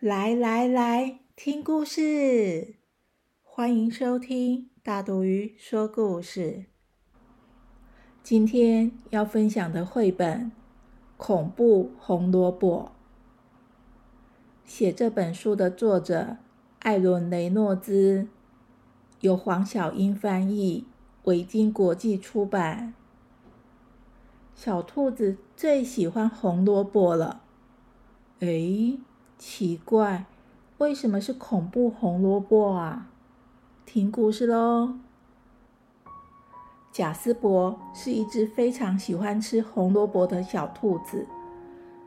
来来来，听故事！欢迎收听大肚鱼说故事。今天要分享的绘本《恐怖红萝卜》，写这本书的作者艾伦·雷诺兹，由黄小英翻译，维京国际出版。小兔子最喜欢红萝卜了。哎。奇怪，为什么是恐怖红萝卜啊？听故事喽。贾斯伯是一只非常喜欢吃红萝卜的小兔子，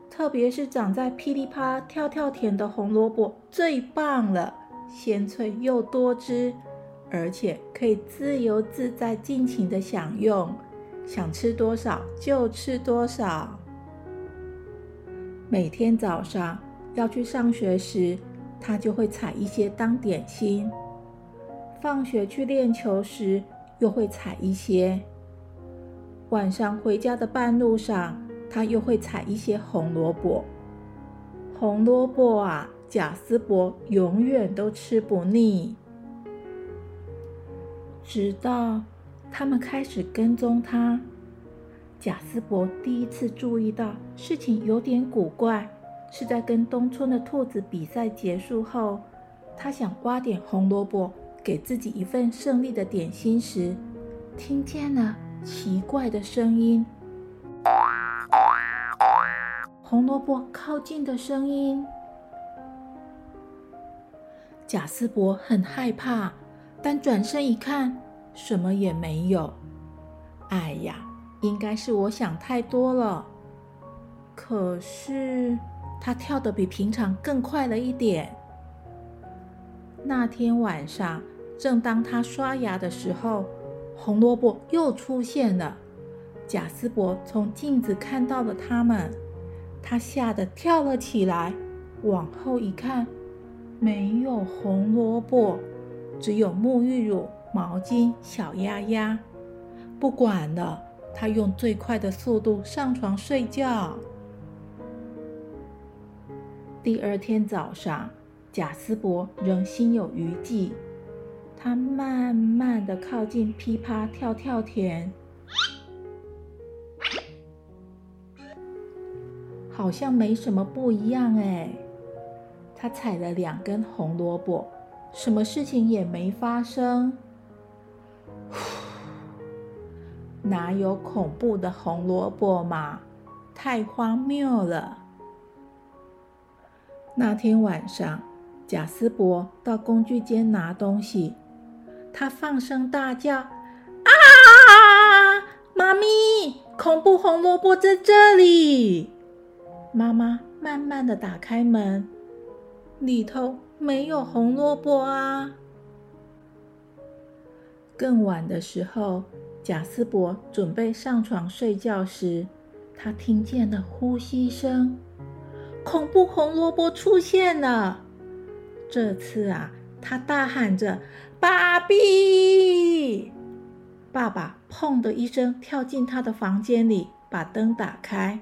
特别是长在噼里啪跳跳田的红萝卜最棒了，鲜脆又多汁，而且可以自由自在、尽情的享用，想吃多少就吃多少。每天早上。要去上学时，他就会采一些当点心；放学去练球时，又会采一些；晚上回家的半路上，他又会采一些红萝卜。红萝卜啊，贾斯伯永远都吃不腻。直到他们开始跟踪他，贾斯伯第一次注意到事情有点古怪。是在跟东村的兔子比赛结束后，他想挖点红萝卜给自己一份胜利的点心时，听见了奇怪的声音，红萝卜靠近的声音。贾斯伯很害怕，但转身一看，什么也没有。哎呀，应该是我想太多了。可是。他跳得比平常更快了一点。那天晚上，正当他刷牙的时候，红萝卜又出现了。贾斯伯从镜子看到了他们，他吓得跳了起来。往后一看，没有红萝卜，只有沐浴乳、毛巾、小鸭鸭。不管了，他用最快的速度上床睡觉。第二天早上，贾斯伯仍心有余悸。他慢慢的靠近噼啪跳跳田，好像没什么不一样哎。他采了两根红萝卜，什么事情也没发生。哪有恐怖的红萝卜嘛？太荒谬了！那天晚上，贾斯伯到工具间拿东西，他放声大叫：“啊！妈咪，恐怖红萝卜在这里！”妈妈慢慢的打开门，里头没有红萝卜啊。更晚的时候，贾斯伯准备上床睡觉时，他听见了呼吸声。恐怖红萝卜出现了！这次啊，他大喊着：“爸比！”爸爸砰的一声跳进他的房间里，把灯打开。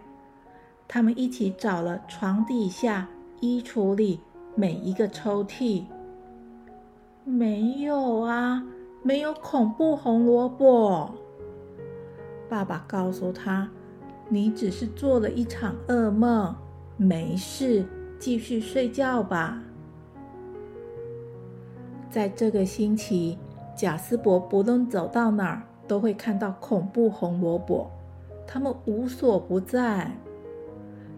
他们一起找了床底下、衣橱里每一个抽屉，没有啊，没有恐怖红萝卜。爸爸告诉他：“你只是做了一场噩梦。”没事，继续睡觉吧。在这个星期，贾斯伯不论走到哪儿，都会看到恐怖红萝卜，他们无所不在。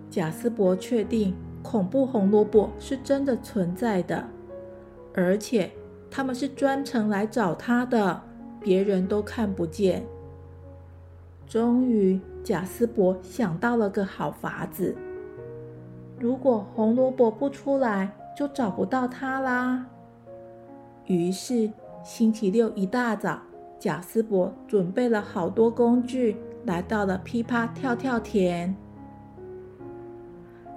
贾斯伯确定恐怖红萝卜是真的存在的，而且他们是专程来找他的，别人都看不见。终于，贾斯伯想到了个好法子。如果红萝卜不出来，就找不到它啦。于是星期六一大早，贾斯伯准备了好多工具，来到了噼啪跳跳田。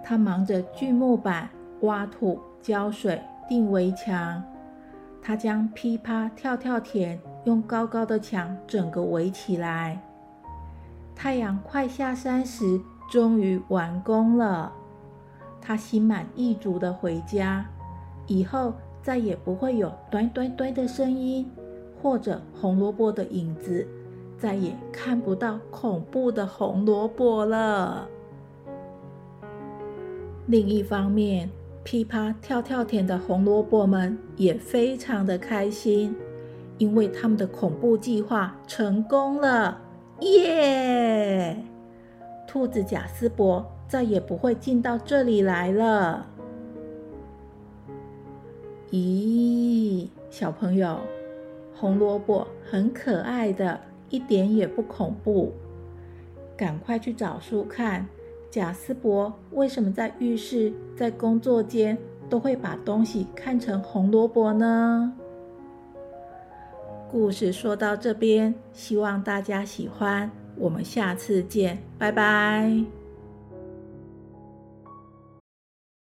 他忙着锯木板、挖土、浇水、钉围墙。他将噼啪跳跳田用高高的墙整个围起来。太阳快下山时，终于完工了。他心满意足的回家，以后再也不会有“端端端”的声音，或者红萝卜的影子，再也看不到恐怖的红萝卜了。另一方面，噼啪跳跳田的红萝卜们也非常的开心，因为他们的恐怖计划成功了，耶！兔子贾斯伯再也不会进到这里来了。咦，小朋友，红萝卜很可爱的，一点也不恐怖，赶快去找书看。贾斯伯为什么在浴室、在工作间都会把东西看成红萝卜呢？故事说到这边，希望大家喜欢。我们下次见，拜拜。